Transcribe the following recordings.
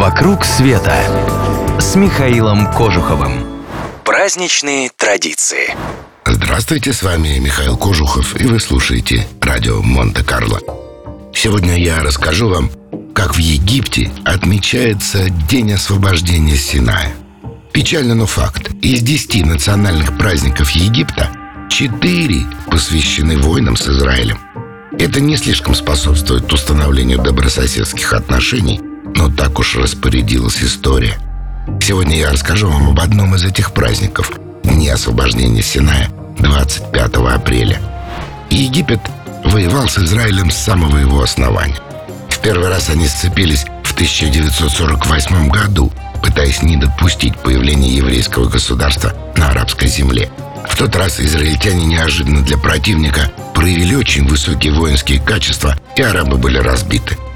«Вокруг света» с Михаилом Кожуховым. Праздничные традиции. Здравствуйте, с вами Михаил Кожухов, и вы слушаете радио Монте-Карло. Сегодня я расскажу вам, как в Египте отмечается День освобождения Синая. Печально, но факт. Из десяти национальных праздников Египта четыре посвящены войнам с Израилем. Это не слишком способствует установлению добрососедских отношений, но так уж распорядилась история. Сегодня я расскажу вам об одном из этих праздников – Дне освобождения Синая 25 апреля. Египет воевал с Израилем с самого его основания. В первый раз они сцепились в 1948 году, пытаясь не допустить появления еврейского государства на арабской земле. В тот раз израильтяне неожиданно для противника проявили очень высокие воинские качества, и арабы были разбиты –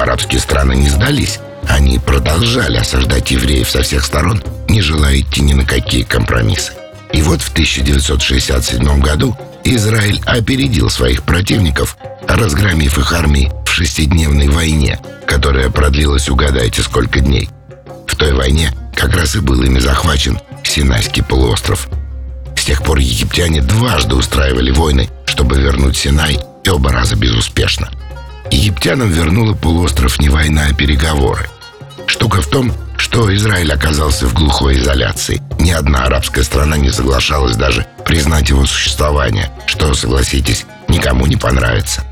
но арабские страны не сдались. Они продолжали осаждать евреев со всех сторон, не желая идти ни на какие компромиссы. И вот в 1967 году Израиль опередил своих противников, разгромив их армии в шестидневной войне, которая продлилась, угадайте, сколько дней. В той войне как раз и был ими захвачен Синайский полуостров. С тех пор египтяне дважды устраивали войны, чтобы вернуть Синай, и оба раза безуспешно. Египтянам вернула полуостров не война, а переговоры. Штука в том, что Израиль оказался в глухой изоляции. Ни одна арабская страна не соглашалась даже признать его существование, что, согласитесь, никому не понравится.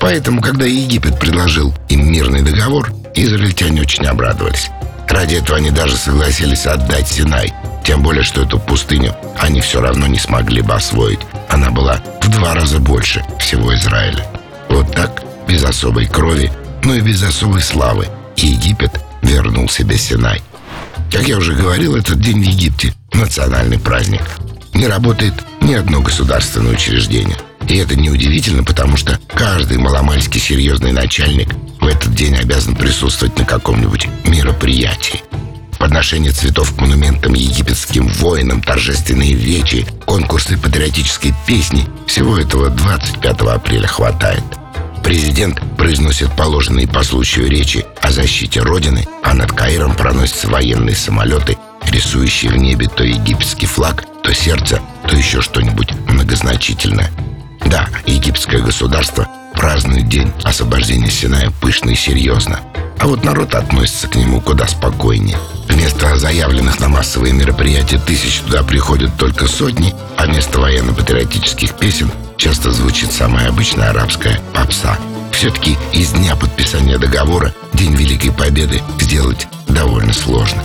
Поэтому, когда Египет предложил им мирный договор, израильтяне очень обрадовались. Ради этого они даже согласились отдать Синай, тем более, что эту пустыню они все равно не смогли бы освоить. Она была в два раза больше всего Израиля. Вот так без особой крови, но и без особой славы, Египет вернул себе Синай. Как я уже говорил, этот день в Египте – национальный праздник. Не работает ни одно государственное учреждение. И это неудивительно, потому что каждый маломальски серьезный начальник в этот день обязан присутствовать на каком-нибудь мероприятии. Подношение цветов к монументам египетским воинам, торжественные речи, конкурсы патриотической песни – всего этого 25 апреля хватает. Президент произносит положенные по случаю речи о защите Родины, а над Каиром проносятся военные самолеты, рисующие в небе то египетский флаг, то сердце, то еще что-нибудь многозначительное. Да, египетское государство празднует день освобождения Синая пышно и серьезно. А вот народ относится к нему куда спокойнее. Вместо заявленных на массовые мероприятия тысяч туда приходят только сотни, а вместо военно-патриотических песен часто звучит самая обычная арабская попса. Все-таки из дня подписания договора День Великой Победы сделать довольно сложно.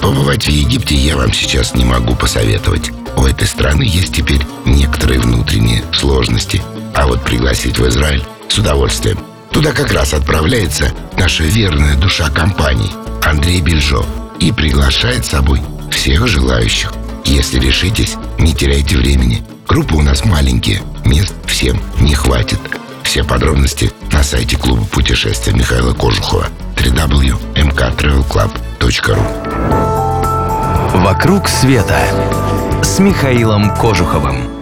Побывать в Египте я вам сейчас не могу посоветовать. У этой страны есть теперь некоторые внутренние сложности. А вот пригласить в Израиль с удовольствием. Туда как раз отправляется наша верная душа компании Андрей Бельжо и приглашает с собой всех желающих. Если решитесь, не теряйте времени. Группы у нас маленькие, мест всем не хватит. Все подробности на сайте клуба путешествия Михаила Кожухова www.mktravelclub.ru «Вокруг света» с Михаилом Кожуховым.